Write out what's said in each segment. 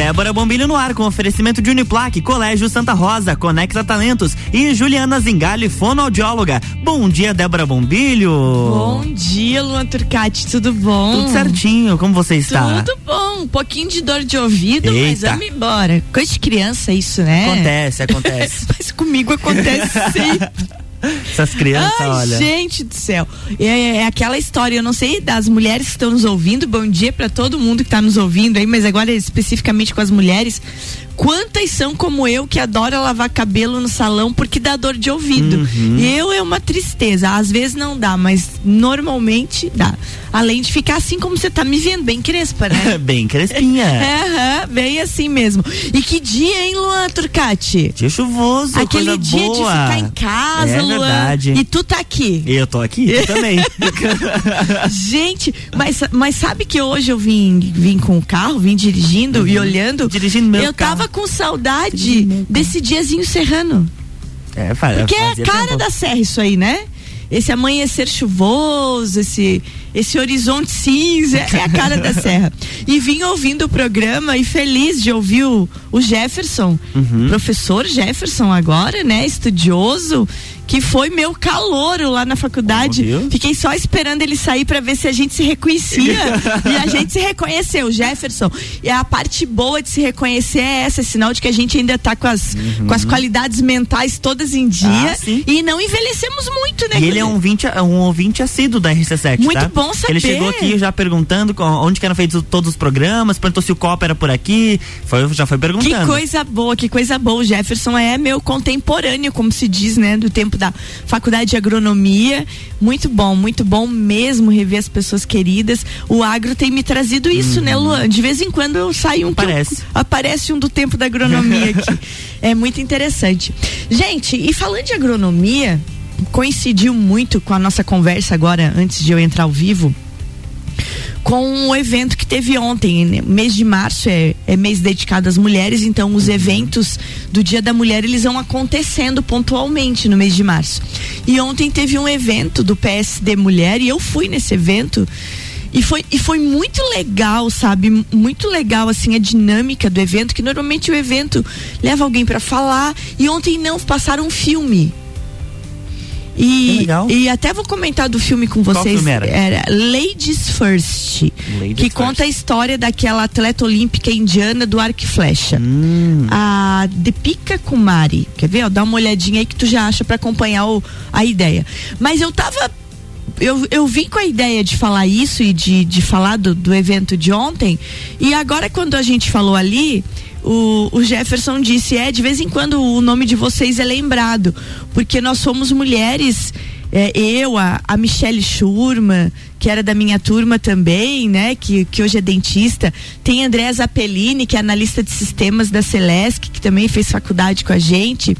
Débora Bombilho no ar com oferecimento de Uniplaque, Colégio Santa Rosa, Conecta Talentos e Juliana Zingali, fonoaudióloga. Bom dia, Débora Bombilho. Bom dia, Luan Turcati, tudo bom? Tudo certinho, como você está? Tudo bom, um pouquinho de dor de ouvido, Eita. mas vamos embora. Coisa de criança isso, né? Acontece, acontece. mas comigo acontece sim. Essas crianças, Ai, olha. gente do céu. É, é aquela história, eu não sei das mulheres que estão nos ouvindo, bom dia para todo mundo que está nos ouvindo aí, mas agora especificamente com as mulheres. Quantas são como eu que adora lavar cabelo no salão porque dá dor de ouvido? Uhum. Eu é uma tristeza. Às vezes não dá, mas normalmente dá. Além de ficar assim como você tá me vendo, bem crespa, né? Bem crespinha. Aham, bem assim mesmo. E que dia, hein, Luan Turcati? Dia chuvoso, Aquele dia boa. de ficar em casa, é Luan. verdade. E tu tá aqui. Eu tô aqui, também. Gente, mas, mas sabe que hoje eu vim, vim com o carro, vim dirigindo e olhando. Uhum. Dirigindo meu Eu carro. tava com saudade desse diazinho serrano. É, fa- Porque é a cara da serra isso aí, né? Esse amanhecer chuvoso, esse, esse horizonte cinza, é a cara da serra. E vim ouvindo o programa e feliz de ouvir o, o Jefferson, Uhum. professor Jefferson agora, né? Estudioso, que foi meu calouro lá na faculdade. Oh? Fiquei só esperando ele sair para ver se a gente se reconhecia. e a gente se reconheceu, Jefferson. E a parte boa de se reconhecer é essa, é sinal de que a gente ainda tá com as, com as qualidades mentais todas em dia. Uhum. Ah, e não envelhecemos muito, né? E ele é um ouvinte, um ouvinte assíduo da RC7, Muito tá? bom saber. Ele chegou aqui já perguntando onde que eram feitos todos os programas, perguntou se o copo era por aqui, foi, já foi Que perguntando. coisa boa, que coisa boa. O Jefferson é meu contemporâneo, como se diz, né? Do tempo da faculdade de agronomia. Muito bom, muito bom mesmo rever as pessoas queridas. O agro tem me trazido isso, né, Luan? De vez em quando eu saio um que eu- Uhum. Aparece. aparece um do tempo da agronomia aqui. é muito interessante. Gente, e falando de agronomia, coincidiu muito com a nossa conversa agora, antes de eu entrar ao vivo com o evento que teve ontem. né? Mês de março é, é mês dedicado às mulheres, então os eventos do Dia da Mulher eles vão acontecendo pontualmente no mês de março. E ontem teve um evento do PSD Mulher e eu fui nesse evento. E foi, e foi muito legal, sabe? Muito legal, assim, a dinâmica do evento, que normalmente o evento leva alguém para falar. E ontem não, passaram um filme. E, legal. e até vou comentar do filme com vocês. filme era? Ladies First. Ladies que First. conta a história daquela atleta olímpica indiana do arco e flecha. Hum, A Deepika Kumari. Quer ver? ó? Dá uma olhadinha aí que tu já acha para acompanhar o- a ideia. Mas eu tava. Eu, eu vim com a ideia de falar isso e de, de falar do, do evento de ontem. E agora, quando a gente falou ali, o, o Jefferson disse: é, de vez em quando o nome de vocês é lembrado. Porque nós somos mulheres. é, eu, a, a Michelle Schurman, que era da minha turma também, né? Que, que hoje é dentista. Tem Andréa Zappellini, que é analista de sistemas da Celesc, que também fez faculdade com a gente.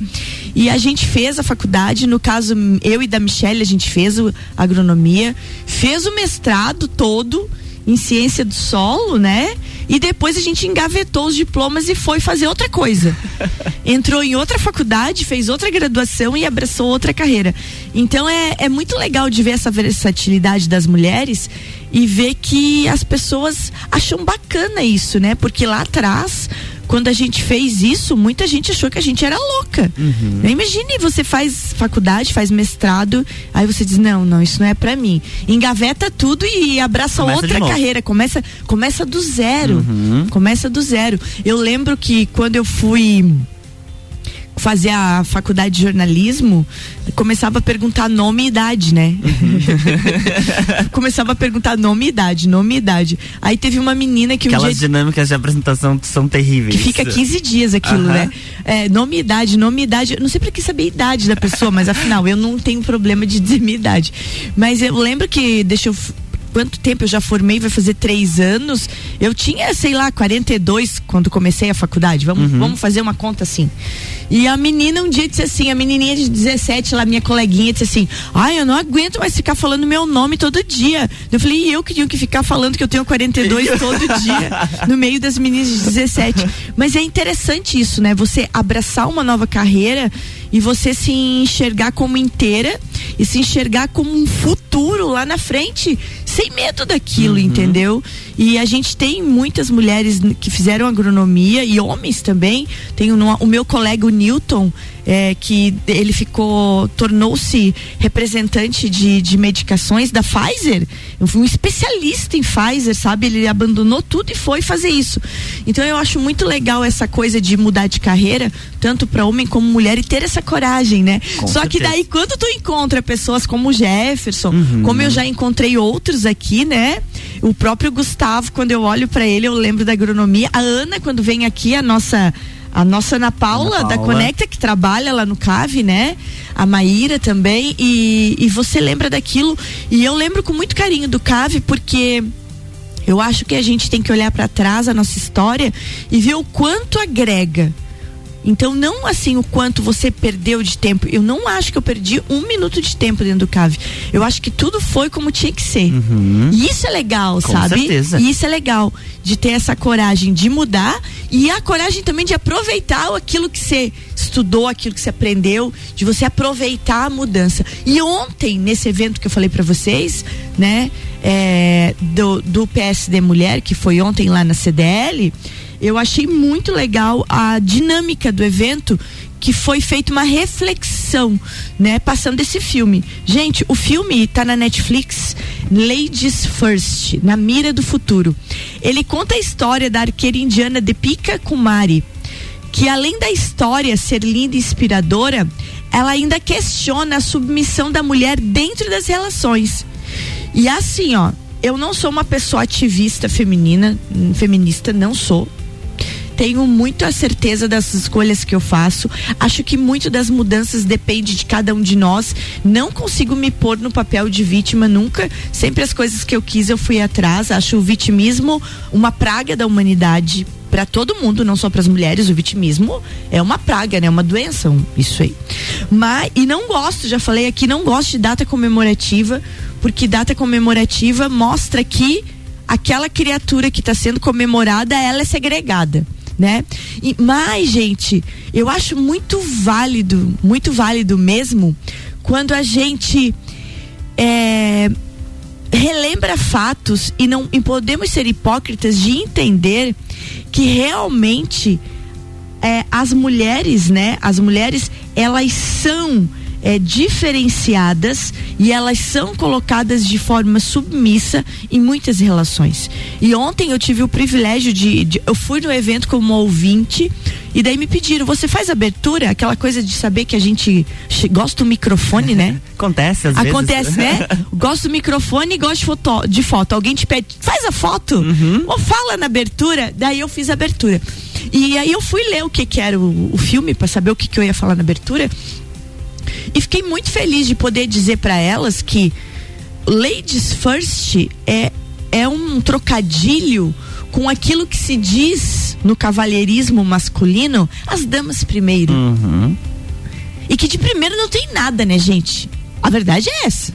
E a gente fez a faculdade, no caso, eu e da Michelle, a gente fez o agronomia, fez o mestrado todo em ciência do solo, né? E depois a gente engavetou os diplomas e foi fazer outra coisa. Entrou em outra faculdade, fez outra graduação e abraçou outra carreira. Então é, é muito legal de ver essa versatilidade das mulheres e ver que as pessoas acham bacana isso, né? Porque lá atrás, quando a gente fez isso, muita gente achou que a gente era louca. Uhum. Imagine você faz faculdade, faz mestrado, aí você diz: "Não, não, isso não é pra mim". Engaveta tudo e abraça Começa outra carreira, começa começa do zero. Uhum. Começa do zero. Eu lembro que quando eu fui fazer a faculdade de jornalismo, começava a perguntar nome e idade, né? começava a perguntar nome e idade, nome e idade. Aí teve uma menina que um aquelas dia dinâmicas de apresentação são terríveis. que fica 15 dias aquilo, Aham. né? É, nome e idade, nome e idade. Eu não sei pra que saber a idade da pessoa, mas afinal, eu não tenho problema de dizer minha idade. Mas eu lembro que, deixa eu. Quanto tempo eu já formei? Vai fazer três anos. Eu tinha, sei lá, 42 quando comecei a faculdade. Vamos, vamos fazer uma conta assim. E a menina um dia disse assim: a menininha de 17, lá, minha coleguinha, disse assim: Ai, eu não aguento mais ficar falando meu nome todo dia. Eu falei: e eu que tenho que ficar falando que eu tenho 42 todo dia, no meio das meninas de 17. Mas é interessante isso, né? Você abraçar uma nova carreira e você se enxergar como inteira e se enxergar como um futuro lá na frente, sem medo daquilo, uhum. entendeu? E a gente tem muitas mulheres que fizeram agronomia e homens também. Tem o, o meu colega o Newton, é, que ele ficou, tornou-se representante de, de medicações da Pfizer, um especialista em Pfizer, sabe? Ele abandonou tudo e foi fazer isso. Então eu acho muito legal essa coisa de mudar de carreira, tanto para homem como mulher, e ter essa coragem, né? Com Só certeza. que daí, quando tu encontra pessoas como o Jefferson, uhum. como eu já encontrei outros aqui, né? O próprio Gustavo, quando eu olho para ele, eu lembro da agronomia. A Ana, quando vem aqui, a nossa a nossa Ana Paula, Ana Paula, da Conecta, que trabalha lá no CAV, né? A Maíra também. E, e você lembra daquilo. E eu lembro com muito carinho do CAV, porque eu acho que a gente tem que olhar para trás a nossa história e ver o quanto agrega então, não assim o quanto você perdeu de tempo. Eu não acho que eu perdi um minuto de tempo dentro do cave. Eu acho que tudo foi como tinha que ser. Uhum. E isso é legal, Com sabe? Certeza. E isso é legal de ter essa coragem de mudar e a coragem também de aproveitar aquilo que você estudou, aquilo que você aprendeu, de você aproveitar a mudança. E ontem, nesse evento que eu falei para vocês, né, é, do, do PSD Mulher, que foi ontem lá na CDL eu achei muito legal a dinâmica do evento que foi feita uma reflexão, né, passando esse filme. Gente, o filme está na Netflix, Ladies First, na mira do futuro. Ele conta a história da arqueira indiana Deepika Kumari, que além da história ser linda e inspiradora, ela ainda questiona a submissão da mulher dentro das relações. E assim, ó, eu não sou uma pessoa ativista feminina, feminista, não sou tenho muito a certeza das escolhas que eu faço. Acho que muito das mudanças depende de cada um de nós. Não consigo me pôr no papel de vítima nunca. Sempre as coisas que eu quis eu fui atrás. Acho o vitimismo uma praga da humanidade para todo mundo, não só para as mulheres, o vitimismo é uma praga, né? Uma doença, isso aí. Mas e não gosto, já falei aqui, não gosto de data comemorativa, porque data comemorativa mostra que aquela criatura que está sendo comemorada, ela é segregada né? E, mas, gente, eu acho muito válido, muito válido mesmo, quando a gente é, relembra fatos e não e podemos ser hipócritas de entender que realmente é, as mulheres, né? As mulheres, elas são é, diferenciadas e elas são colocadas de forma submissa em muitas relações. E ontem eu tive o privilégio de, de eu fui no evento como ouvinte e daí me pediram, você faz abertura? Aquela coisa de saber que a gente gosta do microfone, né? Acontece às Acontece, vezes. né? gosto do microfone e gosto de foto, de foto. Alguém te pede, faz a foto uhum. ou fala na abertura. Daí eu fiz a abertura. E aí eu fui ler o que que era o, o filme para saber o que que eu ia falar na abertura. E fiquei muito feliz de poder dizer para elas que Ladies First é, é um trocadilho com aquilo que se diz no cavalheirismo masculino, as damas primeiro. Uhum. E que de primeiro não tem nada, né, gente? A verdade é essa.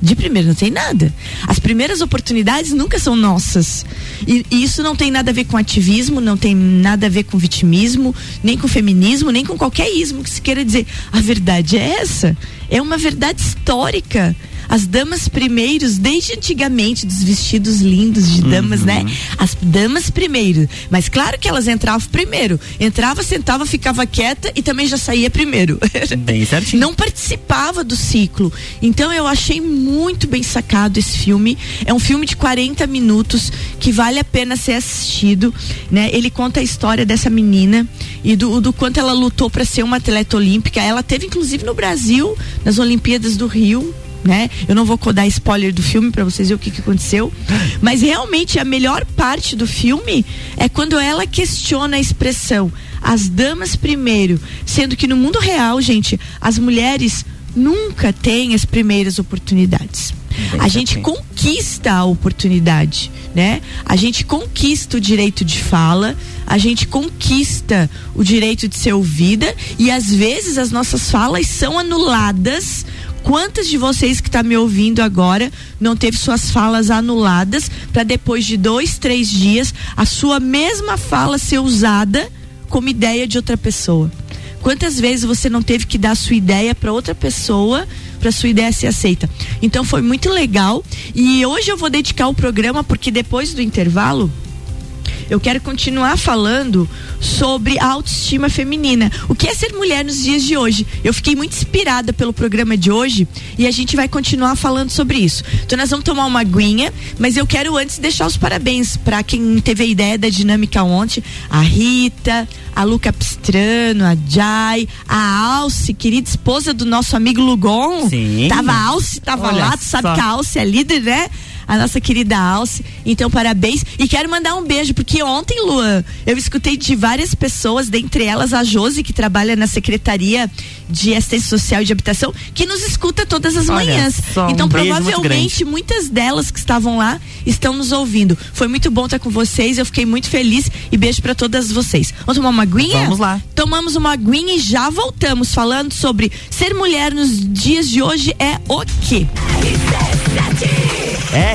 De primeiro não tem nada. As primeiras oportunidades nunca são nossas. E, e, isso não tem nada a ver com ativismo, não tem nada a ver com vitimismo, nem com feminismo, nem com qualquer ismo que se queira dizer. A verdade é essa. É uma verdade histórica as damas primeiros, desde antigamente, dos vestidos lindos de damas, né? uhum. né? As damas primeiro. Mas claro que elas entravam primeiro. Entrava, sentava, ficava quieta e também já saía primeiro. Bem certinho. Não participava do ciclo. Então eu achei muito bem sacado esse filme. É um filme de 40 minutos que vale a pena ser assistido, né? Ele conta a história dessa menina e do, do quanto ela lutou para ser uma atleta olímpica. Ela teve inclusive no Brasil, nas Olimpíadas do Rio, né? Eu não vou dar spoiler do filme para vocês verem o que, que aconteceu, mas realmente a melhor parte do filme é quando ela questiona a expressão as damas primeiro, sendo que no mundo real, gente, as mulheres nunca têm as primeiras oportunidades. A gente conquista a oportunidade, né? A gente conquista o direito de fala, a gente conquista o direito de ser ouvida e às vezes as nossas falas são anuladas Quantas de vocês que está me ouvindo agora não teve suas falas anuladas para depois de dois, três dias a sua mesma fala ser usada como ideia de outra pessoa? Quantas vezes você não teve que dar sua ideia para outra pessoa para sua ideia ser aceita. Então foi muito legal e hoje eu vou dedicar o programa porque depois do intervalo eu quero continuar falando sobre a autoestima feminina. O que é ser mulher nos dias de hoje? Eu fiquei muito inspirada pelo programa de hoje e a gente vai continuar falando sobre isso. Então nós vamos tomar uma aguinha, mas eu quero antes deixar os parabéns para quem teve a ideia da dinâmica ontem, a Rita, a Luca Pistrano, a Jai, a Alce, querida esposa do nosso amigo Lugon. Sim. Tava a Alce, tava Olha lá, tu sabe só. que a Alce é líder, né? A nossa querida Alce. Então, parabéns. E quero mandar um beijo, porque ontem, Luan, eu escutei de várias pessoas, dentre elas a Josi, que trabalha na Secretaria de Assistência Social e de Habitação, que nos escuta todas as Olha, manhãs. Então, um provavelmente, muitas delas que estavam lá estão nos ouvindo. Foi muito bom estar com vocês, eu fiquei muito feliz e beijo para todas vocês. Vamos tomar uma aguinha? Vamos lá. Tomamos uma aguinha e já voltamos falando sobre ser mulher nos dias de hoje é o quê?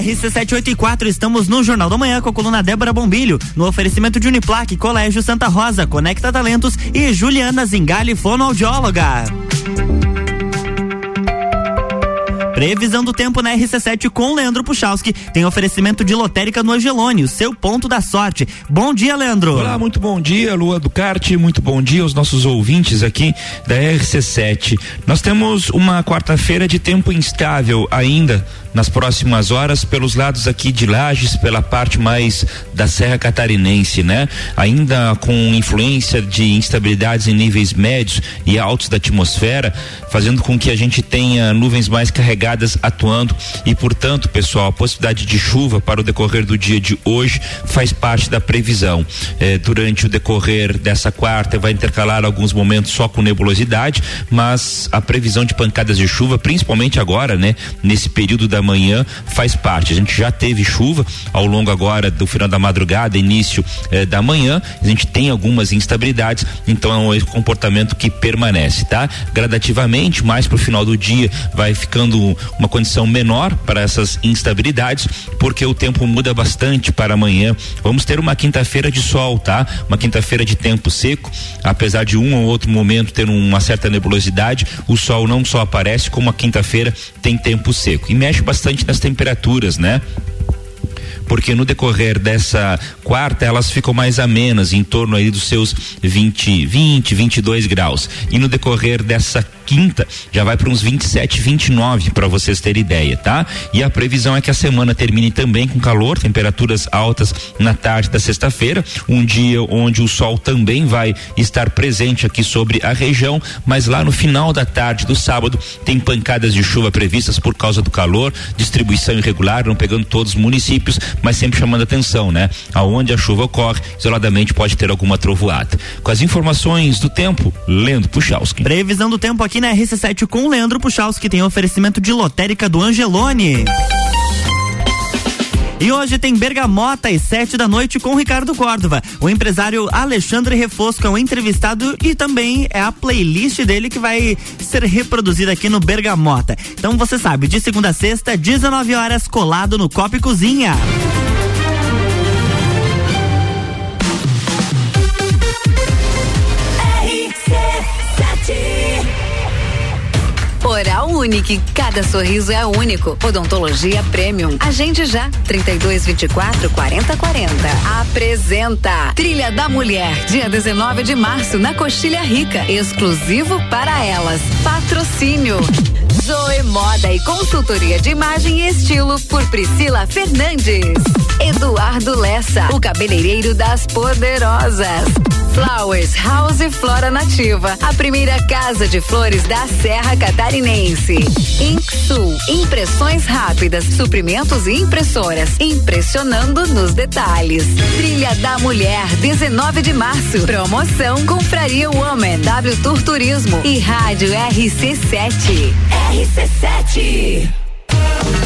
RC784, estamos no Jornal da Manhã com a coluna Débora Bombilho, no oferecimento de Uniplaque, Colégio Santa Rosa, Conecta Talentos e Juliana Zingali, fonoaudióloga. Previsão do tempo na RC7 com Leandro Puchalski. Tem oferecimento de lotérica no Angelone, o seu ponto da sorte. Bom dia, Leandro. Olá, muito bom dia, Lua Ducarte. Muito bom dia aos nossos ouvintes aqui da RC7. Nós temos uma quarta-feira de tempo instável ainda nas próximas horas pelos lados aqui de Lages, pela parte mais da Serra Catarinense, né? Ainda com influência de instabilidades em níveis médios e altos da atmosfera, fazendo com que a gente tenha nuvens mais carregadas atuando e, portanto, pessoal, a possibilidade de chuva para o decorrer do dia de hoje faz parte da previsão. Eh, durante o decorrer dessa quarta vai intercalar alguns momentos só com nebulosidade, mas a previsão de pancadas de chuva, principalmente agora, né? Nesse período da manhã faz parte. A gente já teve chuva ao longo agora do final da madrugada, início eh, da manhã. A gente tem algumas instabilidades, então é um comportamento que permanece, tá? Gradativamente, mais pro final do dia, vai ficando uma condição menor para essas instabilidades, porque o tempo muda bastante para amanhã. Vamos ter uma quinta-feira de sol, tá? Uma quinta-feira de tempo seco, apesar de um ou outro momento ter uma certa nebulosidade, o sol não só aparece, como a quinta-feira tem tempo seco. E mexe bastante nas temperaturas, né? porque no decorrer dessa quarta elas ficam mais amenas, em torno aí dos seus 20, 20, 22 graus. E no decorrer dessa quinta já vai para uns 27, 29 para vocês terem ideia, tá? E a previsão é que a semana termine também com calor, temperaturas altas na tarde da sexta-feira, um dia onde o sol também vai estar presente aqui sobre a região, mas lá no final da tarde do sábado tem pancadas de chuva previstas por causa do calor, distribuição irregular, não pegando todos os municípios, mas sempre chamando atenção, né? Aonde a chuva ocorre, isoladamente pode ter alguma trovoada. Com as informações do tempo, Leandro Puchalski. Previsão do tempo aqui na RC7 com Leandro Puchalski, tem oferecimento de lotérica do Angelone. E hoje tem Bergamota às sete da noite com Ricardo Córdova. O empresário Alexandre Refosco é um entrevistado e também é a playlist dele que vai ser reproduzida aqui no Bergamota. Então você sabe, de segunda a sexta, 19 horas, colado no Copa e Cozinha. Unique. Cada sorriso é único. Odontologia Premium. Agende já. 32 24 40 40. Apresenta Trilha da Mulher. Dia 19 de março na Coxilha Rica. Exclusivo para elas. Patrocínio. Zoe Moda e consultoria de imagem e estilo por Priscila Fernandes. Eduardo Lessa, o cabeleireiro das poderosas. Flowers House Flora Nativa, a primeira casa de flores da Serra Catarinense. Inksul, impressões rápidas, suprimentos e impressoras, impressionando nos detalhes. Trilha da Mulher, 19 de março. Promoção Compraria Woman, W Tour Turismo e Rádio RC7. RC7.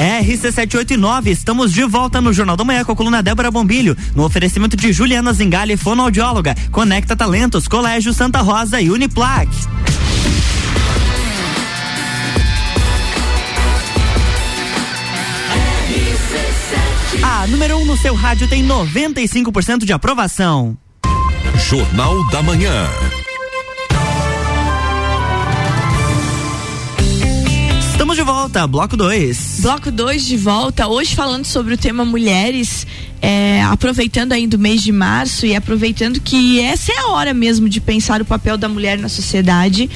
RC789, estamos de volta no Jornal da Manhã com a coluna Débora Bombilho, no oferecimento de Juliana Zingale, fonoaudióloga, Conecta Talentos, Colégio Santa Rosa e Uniplac. A número 1 um no seu rádio tem 95% de aprovação. Jornal da Manhã. Volta, bloco 2. Bloco 2 de volta, hoje falando sobre o tema mulheres, é, aproveitando ainda o mês de março e aproveitando que essa é a hora mesmo de pensar o papel da mulher na sociedade.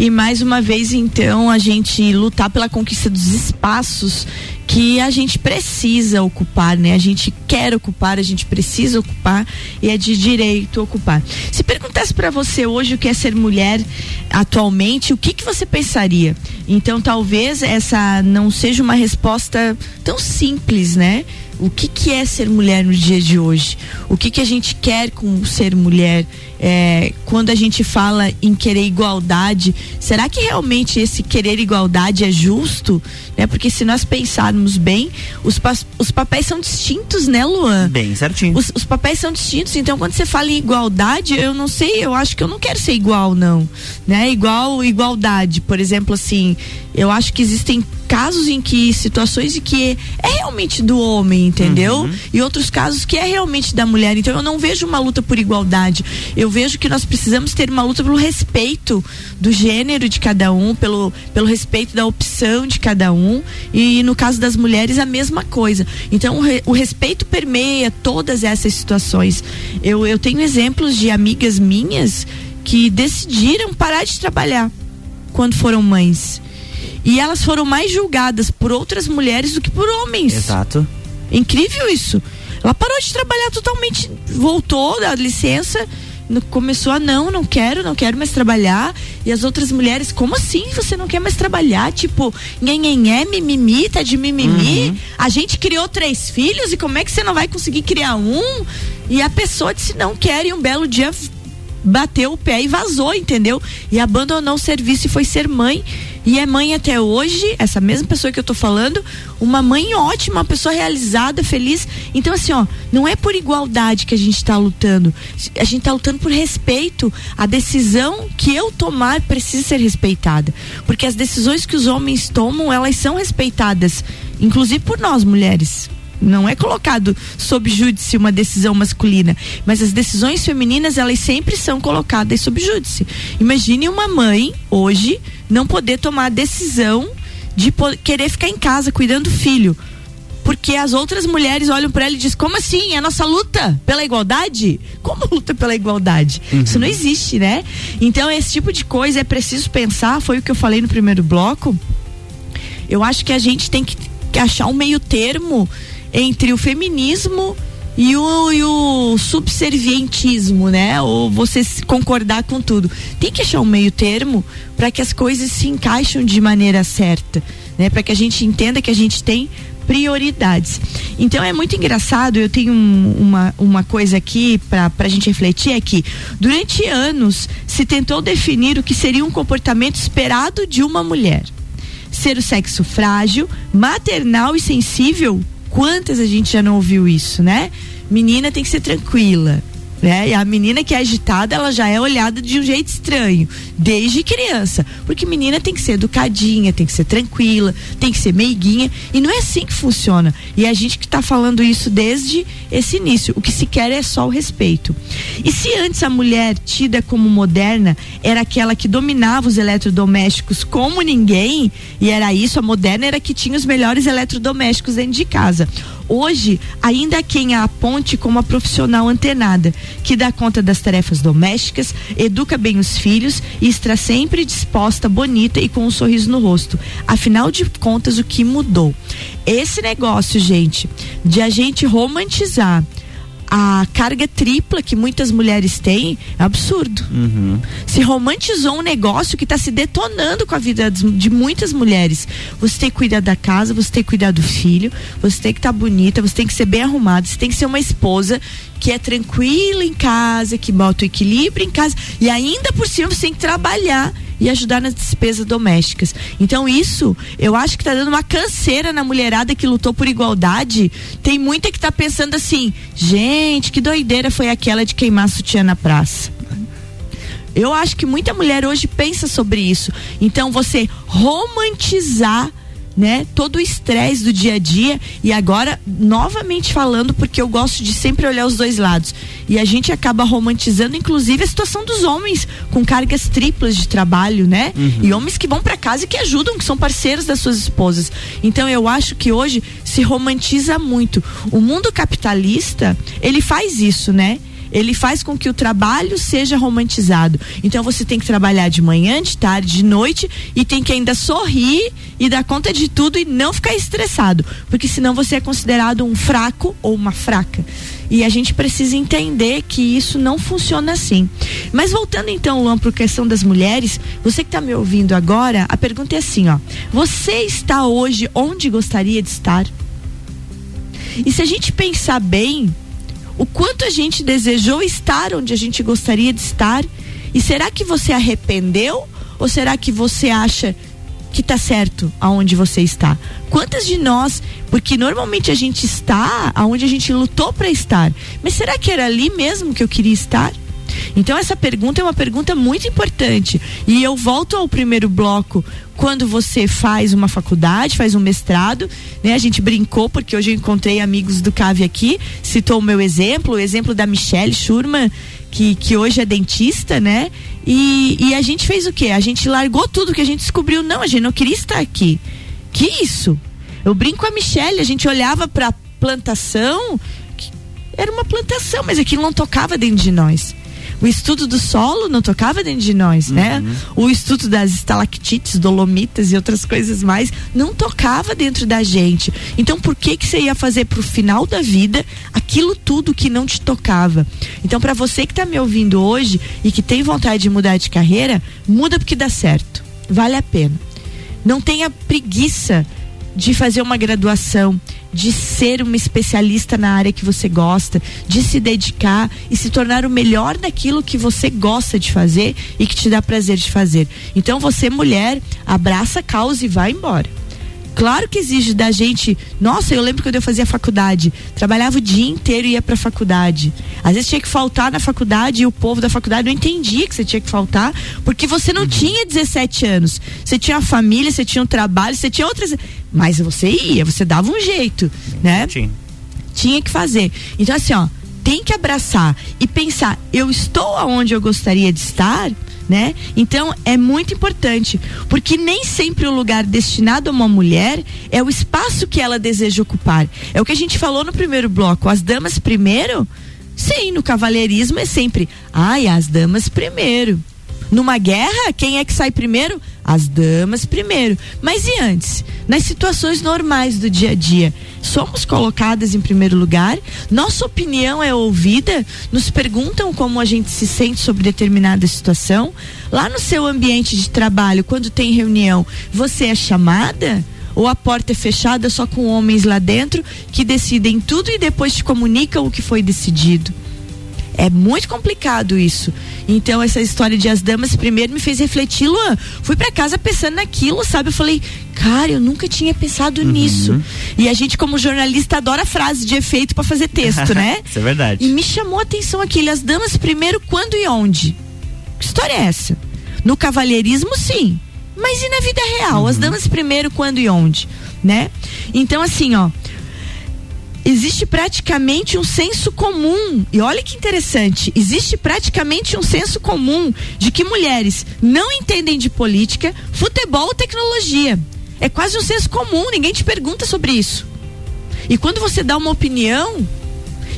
E mais uma vez, então, a gente lutar pela conquista dos espaços que a gente precisa ocupar, né? A gente quer ocupar, a gente precisa ocupar e é de direito ocupar. Se perguntasse para você hoje o que é ser mulher atualmente, o que que você pensaria? Então, talvez essa não seja uma resposta tão simples, né? O que que é ser mulher no dia de hoje? O que que a gente quer com ser mulher? É, quando a gente fala em querer igualdade, será que realmente esse querer igualdade é justo? Né? Porque se nós pensarmos bem, os, pa os papéis são distintos, né, Luan? Bem certinho. Os, os, papéis são distintos, então quando você fala em igualdade, eu não sei, eu acho que eu não quero ser igual, não. Né? Igual, igualdade, por exemplo, assim, eu acho que existem casos em que situações em que é realmente do homem, entendeu? Uhum. E outros casos que é realmente da mulher. Então eu não vejo uma luta por igualdade. Eu vejo que nós precisamos ter uma luta pelo respeito do gênero de cada um, pelo, pelo respeito da opção de cada um. E no caso das mulheres, a mesma coisa. Então o, re, o respeito permeia todas essas situações. Eu, eu tenho exemplos de amigas minhas que decidiram parar de trabalhar quando foram mães. E elas foram mais julgadas por outras mulheres do que por homens. Exato. Incrível isso. Ela parou de trabalhar totalmente, voltou da licença, começou a não, não quero, não quero mais trabalhar. E as outras mulheres, como assim você não quer mais trabalhar? Tipo, nhenhenhé, mimimi, tá de mimimi. Uhum. A gente criou três filhos e como é que você não vai conseguir criar um? E a pessoa disse não quer e um belo dia bateu o pé e vazou, entendeu? E abandonou o serviço e foi ser mãe. E é mãe até hoje, essa mesma pessoa que eu tô falando, uma mãe ótima, uma pessoa realizada, feliz. Então, assim, ó, não é por igualdade que a gente tá lutando. A gente tá lutando por respeito. A decisão que eu tomar precisa ser respeitada. Porque as decisões que os homens tomam, elas são respeitadas. Inclusive por nós, mulheres não é colocado sob júdice uma decisão masculina, mas as decisões femininas elas sempre são colocadas sob júdice. Imagine uma mãe hoje não poder tomar a decisão de querer ficar em casa cuidando do filho porque as outras mulheres olham para ela e dizem: como assim? É a nossa luta pela igualdade? Como luta pela igualdade? Uhum. Isso não existe, né? Então, esse tipo de coisa é preciso pensar. Foi o que eu falei no primeiro bloco. Eu acho que a gente tem que achar um meio termo entre o feminismo e o, e o subservientismo, né? Ou você concordar com tudo. Tem que achar um meio termo para que as coisas se encaixem de maneira certa, né? Para que a gente entenda que a gente tem prioridades. Então é muito engraçado, eu tenho um, uma, uma coisa aqui para a gente refletir é que durante anos se tentou definir o que seria um comportamento esperado de uma mulher. Ser o sexo frágil, maternal e sensível Quantas a gente já não ouviu isso, né? Menina tem que ser tranquila. Né? E a menina que é agitada, ela já é olhada de um jeito estranho, desde criança. Porque menina tem que ser educadinha, tem que ser tranquila, tem que ser meiguinha. E não é assim que funciona. E a gente que está falando isso desde esse início. O que se quer é só o respeito. E se antes a mulher, tida como moderna, era aquela que dominava os eletrodomésticos como ninguém, e era isso, a moderna era que tinha os melhores eletrodomésticos dentro de casa. Hoje, ainda quem a aponte como a profissional antenada, que dá conta das tarefas domésticas, educa bem os filhos e está sempre disposta, bonita e com um sorriso no rosto. Afinal de contas, o que mudou? Esse negócio, gente, de a gente romantizar a carga tripla que muitas mulheres têm é absurdo. Uhum. Se romantizou um negócio que está se detonando com a vida de muitas mulheres. Você tem que cuidar da casa, você tem que cuidar do filho, você tem que estar tá bonita, você tem que ser bem arrumada, você tem que ser uma esposa que é tranquila em casa, que bota o equilíbrio em casa e ainda por cima você tem que trabalhar e ajudar nas despesas domésticas. Então isso, eu acho que está dando uma canseira na mulherada que lutou por igualdade. Tem muita que está pensando assim, gente, que doideira foi aquela de queimar sutiã na praça. Eu acho que muita mulher hoje pensa sobre isso. Então você romantizar né? Todo o estresse do dia a dia e agora novamente falando porque eu gosto de sempre olhar os dois lados. E a gente acaba romantizando inclusive a situação dos homens com cargas triplas de trabalho, né? Uhum. E homens que vão para casa e que ajudam, que são parceiros das suas esposas. Então eu acho que hoje se romantiza muito. O mundo capitalista, ele faz isso, né? Ele faz com que o trabalho seja romantizado. Então você tem que trabalhar de manhã, de tarde, de noite e tem que ainda sorrir e dar conta de tudo e não ficar estressado, porque senão você é considerado um fraco ou uma fraca. E a gente precisa entender que isso não funciona assim. Mas voltando então, Luan, para a questão das mulheres, você que está me ouvindo agora, a pergunta é assim, ó: você está hoje onde gostaria de estar? E se a gente pensar bem, o quanto a gente desejou estar onde a gente gostaria de estar. E será que você arrependeu? Ou será que você acha que está certo aonde você está? Quantas de nós, porque normalmente a gente está aonde a gente lutou para estar, mas será que era ali mesmo que eu queria estar? Então essa pergunta é uma pergunta muito importante. E eu volto ao primeiro bloco, quando você faz uma faculdade, faz um mestrado, né? A gente brincou porque hoje eu encontrei amigos do CAVE aqui, citou o meu exemplo, o exemplo da Michelle Schurman, que, que hoje é dentista, né? E, e a gente fez o quê? A gente largou tudo que a gente descobriu, não, a gente não queria estar aqui. Que isso? Eu brinco com a Michelle, a gente olhava para plantação, era uma plantação, mas aquilo não tocava dentro de nós. O estudo do solo não tocava dentro de nós, né? uhum. né? O estudo das estalactites, dolomitas e outras coisas mais não tocava dentro da gente. Então, por que que você ia fazer pro final da vida aquilo tudo que não te tocava? Então, para você que está me ouvindo hoje e que tem vontade de mudar de carreira, muda porque dá certo. Vale a pena. Não tenha preguiça de fazer uma graduação, de ser uma especialista na área que você gosta, de se dedicar e se tornar o melhor daquilo que você gosta de fazer e que te dá prazer de fazer. Então você, mulher, abraça a causa e vai embora. Claro que exige da gente. Nossa, eu lembro quando eu fazia faculdade, trabalhava o dia inteiro e ia pra faculdade. Às vezes tinha que faltar na faculdade e o povo da faculdade não entendia que você tinha que faltar, porque você não uhum. tinha 17 anos. Você tinha uma família, você tinha um trabalho, você tinha outras. Mas você ia, você dava um jeito, né? Tinha. Tinha que fazer. Então, assim, ó, tem que abraçar e pensar, eu estou aonde eu gostaria de estar, né? Então é muito importante, porque nem sempre o lugar destinado a uma mulher é o espaço que ela deseja ocupar. É o que a gente falou no primeiro bloco, as damas primeiro. Sim, no cavalheirismo é sempre, ai, as damas primeiro. Numa guerra, quem é que sai primeiro? As damas primeiro. Mas e antes? Nas situações normais do dia a dia, somos colocadas em primeiro lugar? Nossa opinião é ouvida? Nos perguntam como a gente se sente sobre determinada situação? Lá no seu ambiente de trabalho, quando tem reunião, você é chamada? Ou a porta é fechada só com homens lá dentro que decidem tudo e depois te comunicam o que foi decidido? É muito complicado isso. Então, essa história de as damas primeiro me fez refletir, Luan. Fui para casa pensando naquilo, sabe? Eu falei, cara, eu nunca tinha pensado uhum. nisso. E a gente, como jornalista, adora frase de efeito para fazer texto, né? isso é verdade. E me chamou a atenção aquilo, as damas primeiro, quando e onde? Que história é essa? No cavalheirismo, sim. Mas e na vida real? Uhum. As damas primeiro, quando e onde? Né? Então, assim, ó existe praticamente um senso comum, e olha que interessante, existe praticamente um senso comum de que mulheres não entendem de política, futebol ou tecnologia. É quase um senso comum, ninguém te pergunta sobre isso. E quando você dá uma opinião,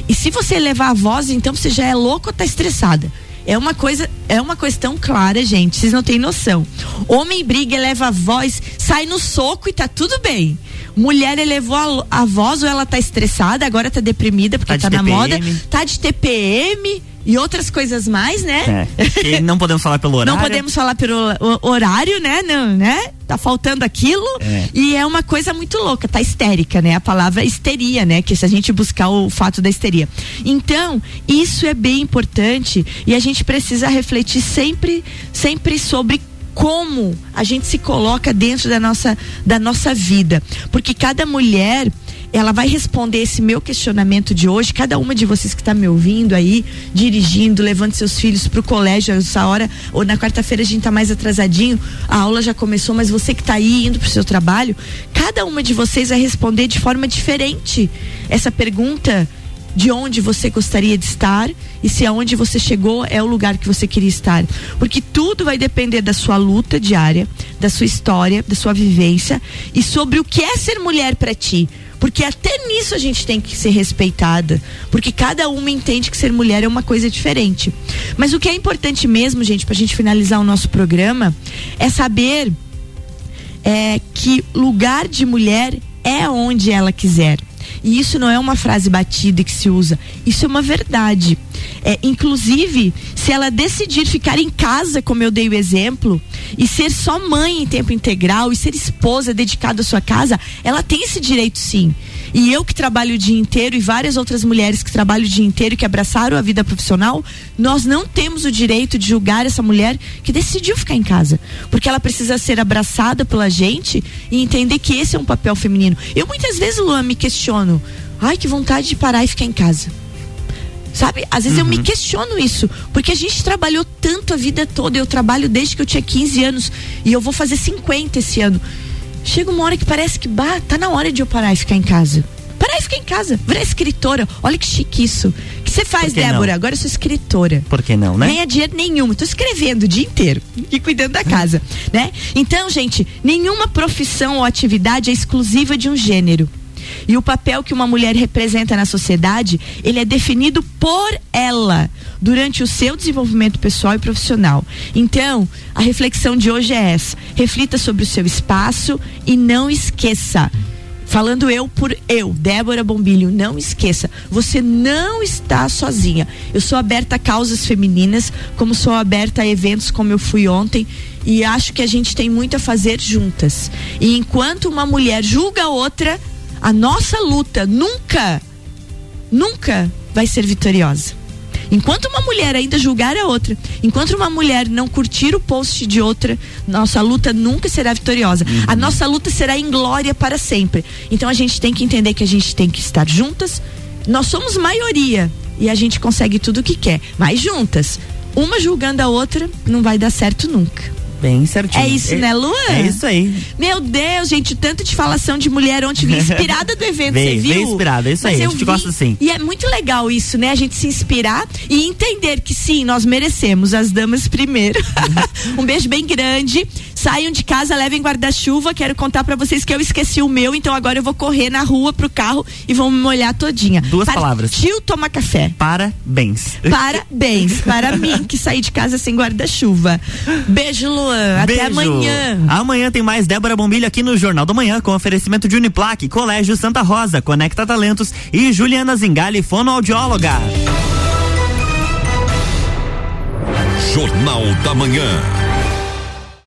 e se você levar a voz, então você já é louco ou tá estressada. É uma coisa, é uma questão clara, gente. Vocês não têm noção. Homem briga, eleva a voz, sai no soco e tá tudo bem. Mulher elevou a, a voz ou ela tá estressada, agora tá deprimida porque tá, tá na moda, tá de TPM e outras coisas mais, né? É. não podemos falar pelo horário. Não podemos falar pelo horário, né? Não, né? Tá faltando aquilo. É. E é uma coisa muito louca, tá histérica, né? A palavra histeria, né? Que se a gente buscar o fato da histeria. Então, isso é bem importante e a gente precisa refletir sempre, sempre sobre como a gente se coloca dentro da nossa, da nossa vida. Porque cada mulher ela vai responder esse meu questionamento de hoje. Cada uma de vocês que está me ouvindo aí, dirigindo, levando seus filhos para o colégio essa hora, ou na quarta-feira a gente está mais atrasadinho, a aula já começou, mas você que está aí indo para o seu trabalho, cada uma de vocês vai responder de forma diferente essa pergunta de onde você gostaria de estar e se aonde você chegou é o lugar que você queria estar. Porque tudo vai depender da sua luta diária, da sua história, da sua vivência e sobre o que é ser mulher para ti. Porque até nisso a gente tem que ser respeitada. Porque cada uma entende que ser mulher é uma coisa diferente. Mas o que é importante mesmo, gente, pra gente finalizar o nosso programa, é saber é, que lugar de mulher é onde ela quiser. E isso não é uma frase batida que se usa, isso é uma verdade. É, inclusive, se ela decidir ficar em casa, como eu dei o exemplo, e ser só mãe em tempo integral e ser esposa dedicada à sua casa, ela tem esse direito sim. E eu que trabalho o dia inteiro e várias outras mulheres que trabalham o dia inteiro e que abraçaram a vida profissional, nós não temos o direito de julgar essa mulher que decidiu ficar em casa. Porque ela precisa ser abraçada pela gente e entender que esse é um papel feminino. Eu muitas vezes, Luan, me questiono. Ai, que vontade de parar e ficar em casa. Sabe? Às vezes uhum. eu me uhum. questiono isso, porque a gente trabalhou tanto a vida toda. Eu trabalho desde que eu tinha 15 anos e eu vou fazer 50 esse ano. Chega uma hora que parece que bah, tá na hora de eu parar e ficar em casa. Parar e ficar em casa, virar escritora. Olha que chique isso. O que você faz, Débora? Não? Agora eu sou escritora. Por que não, né? Ganha dinheiro nenhum. Tô escrevendo o dia inteiro e cuidando da casa, né? Então, gente, nenhuma profissão ou atividade é exclusiva de um gênero. E o papel que uma mulher representa na sociedade, ele é definido por ela durante o seu desenvolvimento pessoal e profissional. Então, a reflexão de hoje é essa: reflita sobre o seu espaço e não esqueça falando eu por eu, Débora Bombilho, não esqueça, você não está sozinha. Eu sou aberta a causas femininas, como sou aberta a eventos como eu fui ontem, e acho que a gente tem muito a fazer juntas. E enquanto uma mulher julga outra, a nossa luta nunca, nunca vai ser vitoriosa. Enquanto uma mulher ainda julgar a outra, enquanto uma mulher não curtir o post de outra, nossa luta nunca será vitoriosa. Uhum. A nossa luta será em glória para sempre. Então a gente tem que entender que a gente tem que estar juntas. Nós somos maioria e a gente consegue tudo o que quer, mas juntas. Uma julgando a outra não vai dar certo nunca. Bem certinho. É isso, né, Luan? É isso aí. Meu Deus, gente, tanto de falação de mulher ontem, vim inspirada do evento, você viu? veio inspirada, é isso Mas aí, a eu gente vi- gosta assim. E é muito legal isso, né? A gente se inspirar e entender que sim, nós merecemos, as damas primeiro. um beijo bem grande. Saiam de casa, levem guarda-chuva. Quero contar pra vocês que eu esqueci o meu, então agora eu vou correr na rua pro carro e vou me molhar todinha. Duas palavras. Partiu tomar café. Parabéns. Parabéns para mim que saí de casa sem guarda-chuva. Beijo, Luan. Até Beijo. amanhã. Amanhã tem mais Débora Bombilho aqui no Jornal da Manhã com oferecimento de Uniplaque, Colégio Santa Rosa, Conecta Talentos e Juliana Zingali, fonoaudióloga. Jornal da Manhã.